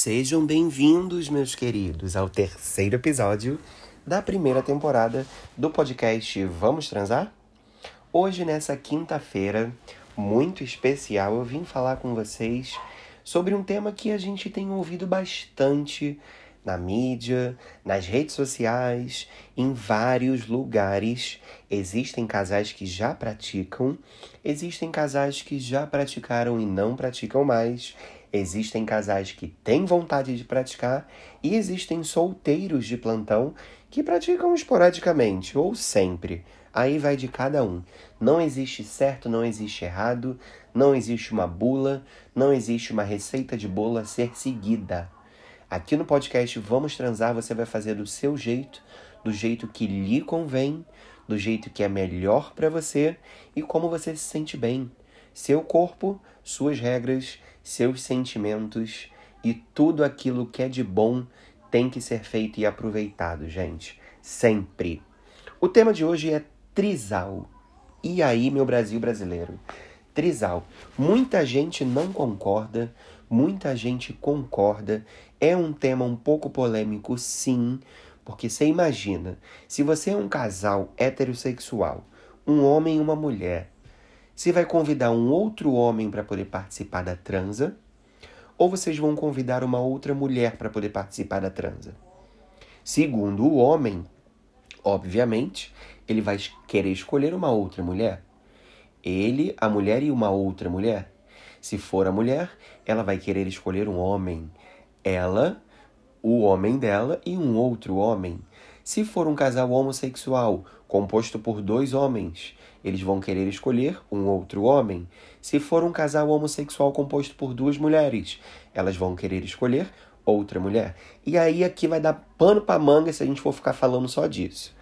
Sejam bem-vindos, meus queridos, ao terceiro episódio da primeira temporada do podcast Vamos Transar? Hoje, nessa quinta-feira muito especial, eu vim falar com vocês sobre um tema que a gente tem ouvido bastante na mídia, nas redes sociais, em vários lugares. Existem casais que já praticam, existem casais que já praticaram e não praticam mais. Existem casais que têm vontade de praticar e existem solteiros de plantão que praticam esporadicamente ou sempre. Aí vai de cada um. Não existe certo, não existe errado, não existe uma bula, não existe uma receita de bolo a ser seguida. Aqui no podcast Vamos Transar você vai fazer do seu jeito, do jeito que lhe convém, do jeito que é melhor para você e como você se sente bem. Seu corpo, suas regras seus sentimentos e tudo aquilo que é de bom tem que ser feito e aproveitado, gente. Sempre. O tema de hoje é trisal. E aí, meu Brasil brasileiro? Trisal. Muita gente não concorda, muita gente concorda. É um tema um pouco polêmico, sim, porque você imagina, se você é um casal heterossexual, um homem e uma mulher, se vai convidar um outro homem para poder participar da transa, ou vocês vão convidar uma outra mulher para poder participar da transa. Segundo o homem, obviamente, ele vai querer escolher uma outra mulher. Ele, a mulher e uma outra mulher. Se for a mulher, ela vai querer escolher um homem. Ela, o homem dela e um outro homem. Se for um casal homossexual composto por dois homens, eles vão querer escolher um outro homem. Se for um casal homossexual composto por duas mulheres, elas vão querer escolher outra mulher. E aí aqui vai dar pano para manga se a gente for ficar falando só disso.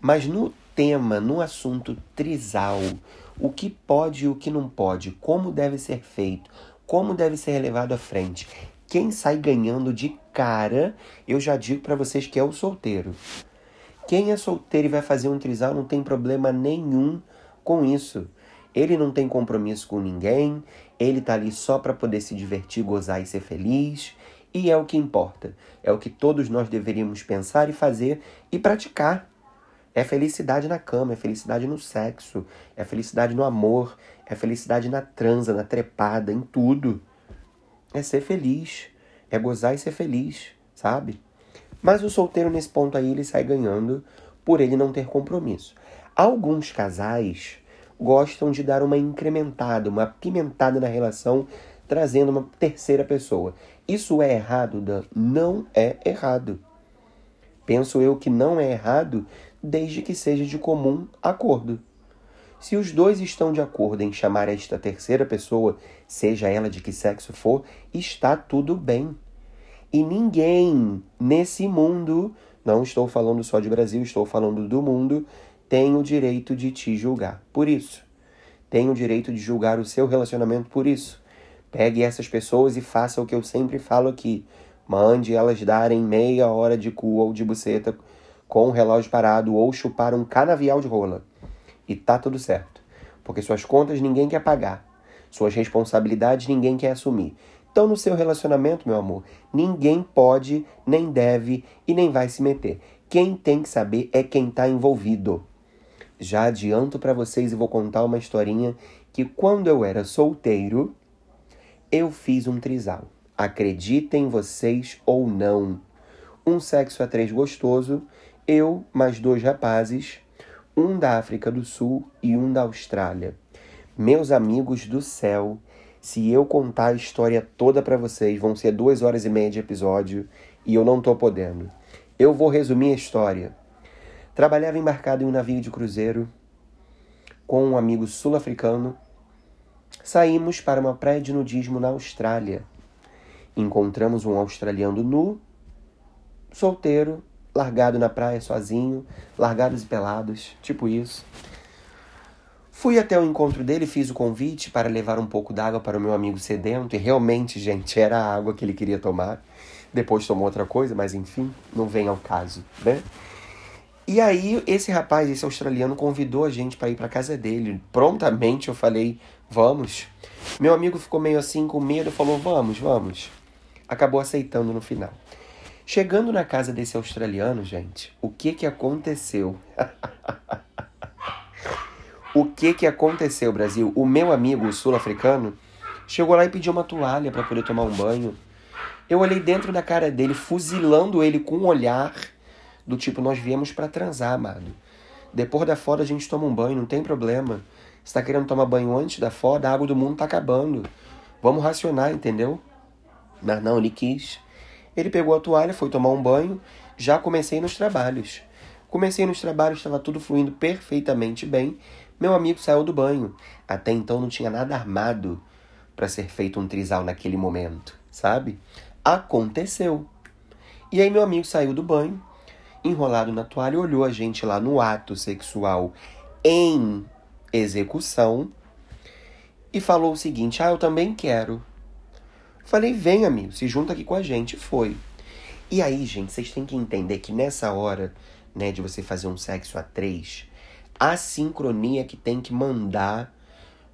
Mas no tema, no assunto trisal, o que pode e o que não pode, como deve ser feito, como deve ser levado à frente, quem sai ganhando de cara, eu já digo para vocês que é o solteiro. Quem é solteiro e vai fazer um trisal não tem problema nenhum com isso. Ele não tem compromisso com ninguém, ele tá ali só para poder se divertir, gozar e ser feliz. E é o que importa. É o que todos nós deveríamos pensar e fazer e praticar. É felicidade na cama, é felicidade no sexo, é felicidade no amor, é felicidade na transa, na trepada, em tudo. É ser feliz, é gozar e ser feliz, sabe? Mas o solteiro nesse ponto aí ele sai ganhando por ele não ter compromisso. Alguns casais gostam de dar uma incrementada, uma pimentada na relação, trazendo uma terceira pessoa. Isso é errado, Dan? Não é errado. Penso eu que não é errado desde que seja de comum acordo. Se os dois estão de acordo em chamar esta terceira pessoa, seja ela de que sexo for, está tudo bem. E ninguém nesse mundo, não estou falando só de Brasil, estou falando do mundo, tem o direito de te julgar. Por isso, tem o direito de julgar o seu relacionamento por isso. Pegue essas pessoas e faça o que eu sempre falo aqui. Mande elas darem meia hora de cu ou de buceta com o relógio parado ou chupar um canavial de rola. E tá tudo certo. Porque suas contas ninguém quer pagar. Suas responsabilidades ninguém quer assumir. Então, no seu relacionamento, meu amor, ninguém pode, nem deve e nem vai se meter. Quem tem que saber é quem está envolvido. Já adianto para vocês e vou contar uma historinha que quando eu era solteiro, eu fiz um trisal. Acreditem vocês ou não. Um sexo a três gostoso, eu mais dois rapazes, um da África do Sul e um da Austrália. Meus amigos do céu, se eu contar a história toda para vocês, vão ser duas horas e meia de episódio e eu não tô podendo. Eu vou resumir a história. Trabalhava embarcado em um navio de cruzeiro com um amigo sul-africano. Saímos para uma praia de nudismo na Austrália. Encontramos um australiano nu, solteiro, largado na praia sozinho, largados e pelados, tipo isso. Fui até o encontro dele, fiz o convite para levar um pouco d'água para o meu amigo sedento, e realmente, gente, era a água que ele queria tomar. Depois tomou outra coisa, mas enfim, não vem ao caso, né? E aí, esse rapaz, esse australiano, convidou a gente para ir para casa dele. Prontamente eu falei, vamos. Meu amigo ficou meio assim com medo, falou, vamos, vamos. acabou aceitando no final. Chegando na casa desse australiano, gente, o que que aconteceu? o que que aconteceu, Brasil? O meu amigo sul-africano chegou lá e pediu uma toalha para poder tomar um banho. Eu olhei dentro da cara dele, fuzilando ele com um olhar do tipo: Nós viemos para transar, amado. Depois da foda a gente toma um banho, não tem problema. Você tá querendo tomar banho antes da foda, a água do mundo tá acabando. Vamos racionar, entendeu? Mas não, ele quis. Ele pegou a toalha, foi tomar um banho. Já comecei nos trabalhos. Comecei nos trabalhos, estava tudo fluindo perfeitamente bem. Meu amigo saiu do banho. Até então não tinha nada armado para ser feito um trisal naquele momento, sabe? Aconteceu. E aí meu amigo saiu do banho, enrolado na toalha, olhou a gente lá no ato sexual em execução e falou o seguinte: Ah, eu também quero. Falei, vem, amigo, se junta aqui com a gente. Foi. E aí, gente, vocês têm que entender que nessa hora, né, de você fazer um sexo a três, a sincronia que tem que mandar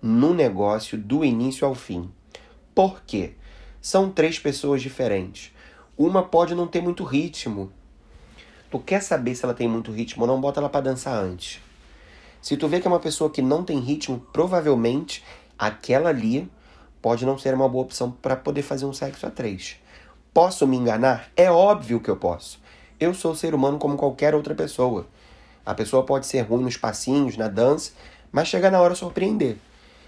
no negócio do início ao fim. Por quê? São três pessoas diferentes. Uma pode não ter muito ritmo. Tu quer saber se ela tem muito ritmo ou não, bota ela para dançar antes. Se tu vê que é uma pessoa que não tem ritmo, provavelmente aquela ali pode não ser uma boa opção para poder fazer um sexo a três. Posso me enganar? É óbvio que eu posso. Eu sou ser humano como qualquer outra pessoa. A pessoa pode ser ruim nos passinhos, na dança, mas chega na hora surpreender.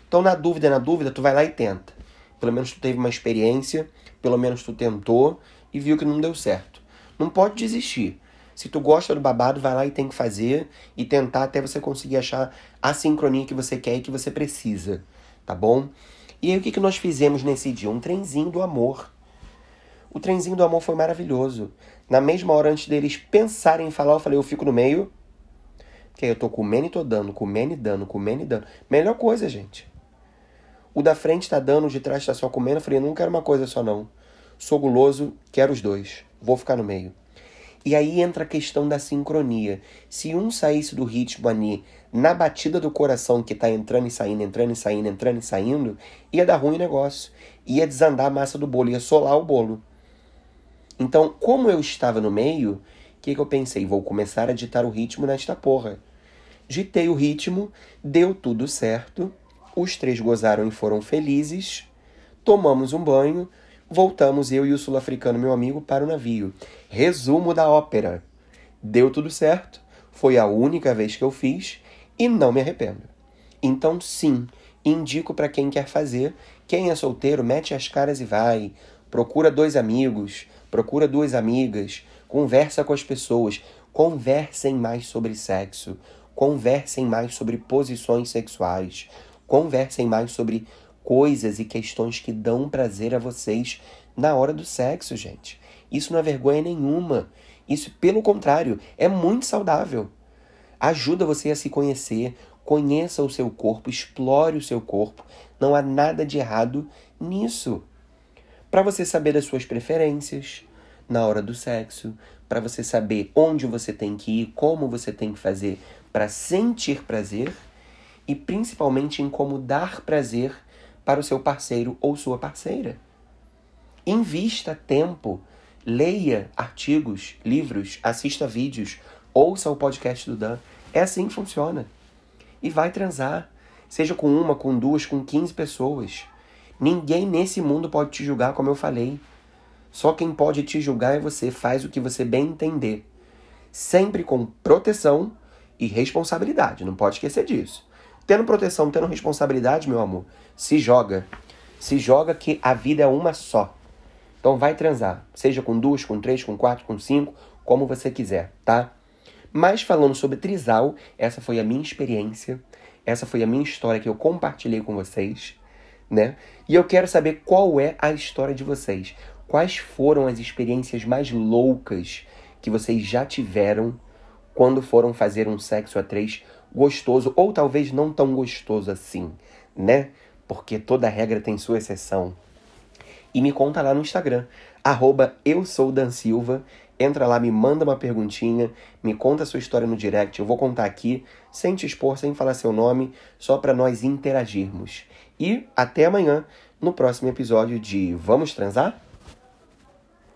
Então, na dúvida, na dúvida, tu vai lá e tenta. Pelo menos tu teve uma experiência, pelo menos tu tentou e viu que não deu certo. Não pode desistir. Se tu gosta do babado, vai lá e tem que fazer e tentar até você conseguir achar a sincronia que você quer e que você precisa, tá bom? E aí o que, que nós fizemos nesse dia? Um trenzinho do amor. O trenzinho do amor foi maravilhoso. Na mesma hora antes deles pensarem em falar, eu falei, eu fico no meio. Que aí eu tô comendo e tô dando, comendo e dando, comendo e dando. Melhor coisa, gente. O da frente tá dando, o de trás tá só comendo. Eu falei, não quero uma coisa só não. Sou guloso, quero os dois. Vou ficar no meio. E aí entra a questão da sincronia. Se um saísse do ritmo ali, na batida do coração que está entrando e saindo, entrando e saindo, entrando e saindo, ia dar ruim o negócio. Ia desandar a massa do bolo, ia solar o bolo. Então, como eu estava no meio, o que, que eu pensei? Vou começar a ditar o ritmo nesta porra. Ditei o ritmo, deu tudo certo, os três gozaram e foram felizes, tomamos um banho, voltamos eu e o sul-africano, meu amigo, para o navio. Resumo da ópera. Deu tudo certo, foi a única vez que eu fiz e não me arrependo. Então, sim, indico para quem quer fazer. Quem é solteiro, mete as caras e vai. Procura dois amigos, procura duas amigas, conversa com as pessoas, conversem mais sobre sexo, conversem mais sobre posições sexuais, conversem mais sobre coisas e questões que dão prazer a vocês na hora do sexo, gente. Isso não é vergonha nenhuma. Isso, pelo contrário, é muito saudável. Ajuda você a se conhecer, conheça o seu corpo, explore o seu corpo. Não há nada de errado nisso. Para você saber das suas preferências na hora do sexo, para você saber onde você tem que ir, como você tem que fazer para sentir prazer e principalmente em como dar prazer para o seu parceiro ou sua parceira. Invista tempo, leia artigos, livros, assista vídeos, ouça o podcast do Dan. É assim que funciona. E vai transar, seja com uma, com duas, com quinze pessoas. Ninguém nesse mundo pode te julgar, como eu falei. Só quem pode te julgar é você. Faz o que você bem entender. Sempre com proteção e responsabilidade. Não pode esquecer disso. Tendo proteção, tendo responsabilidade, meu amor, se joga. Se joga que a vida é uma só. Então vai transar. Seja com duas, com três, com quatro, com cinco, como você quiser, tá? Mas falando sobre trisal, essa foi a minha experiência. Essa foi a minha história que eu compartilhei com vocês, né? E eu quero saber qual é a história de vocês. Quais foram as experiências mais loucas que vocês já tiveram quando foram fazer um sexo a três gostoso, ou talvez não tão gostoso assim, né? Porque toda regra tem sua exceção. E me conta lá no Instagram, arroba eu sou Dan Silva. Entra lá, me manda uma perguntinha, me conta a sua história no direct. Eu vou contar aqui, sem te expor, sem falar seu nome, só para nós interagirmos. E até amanhã, no próximo episódio de Vamos Transar?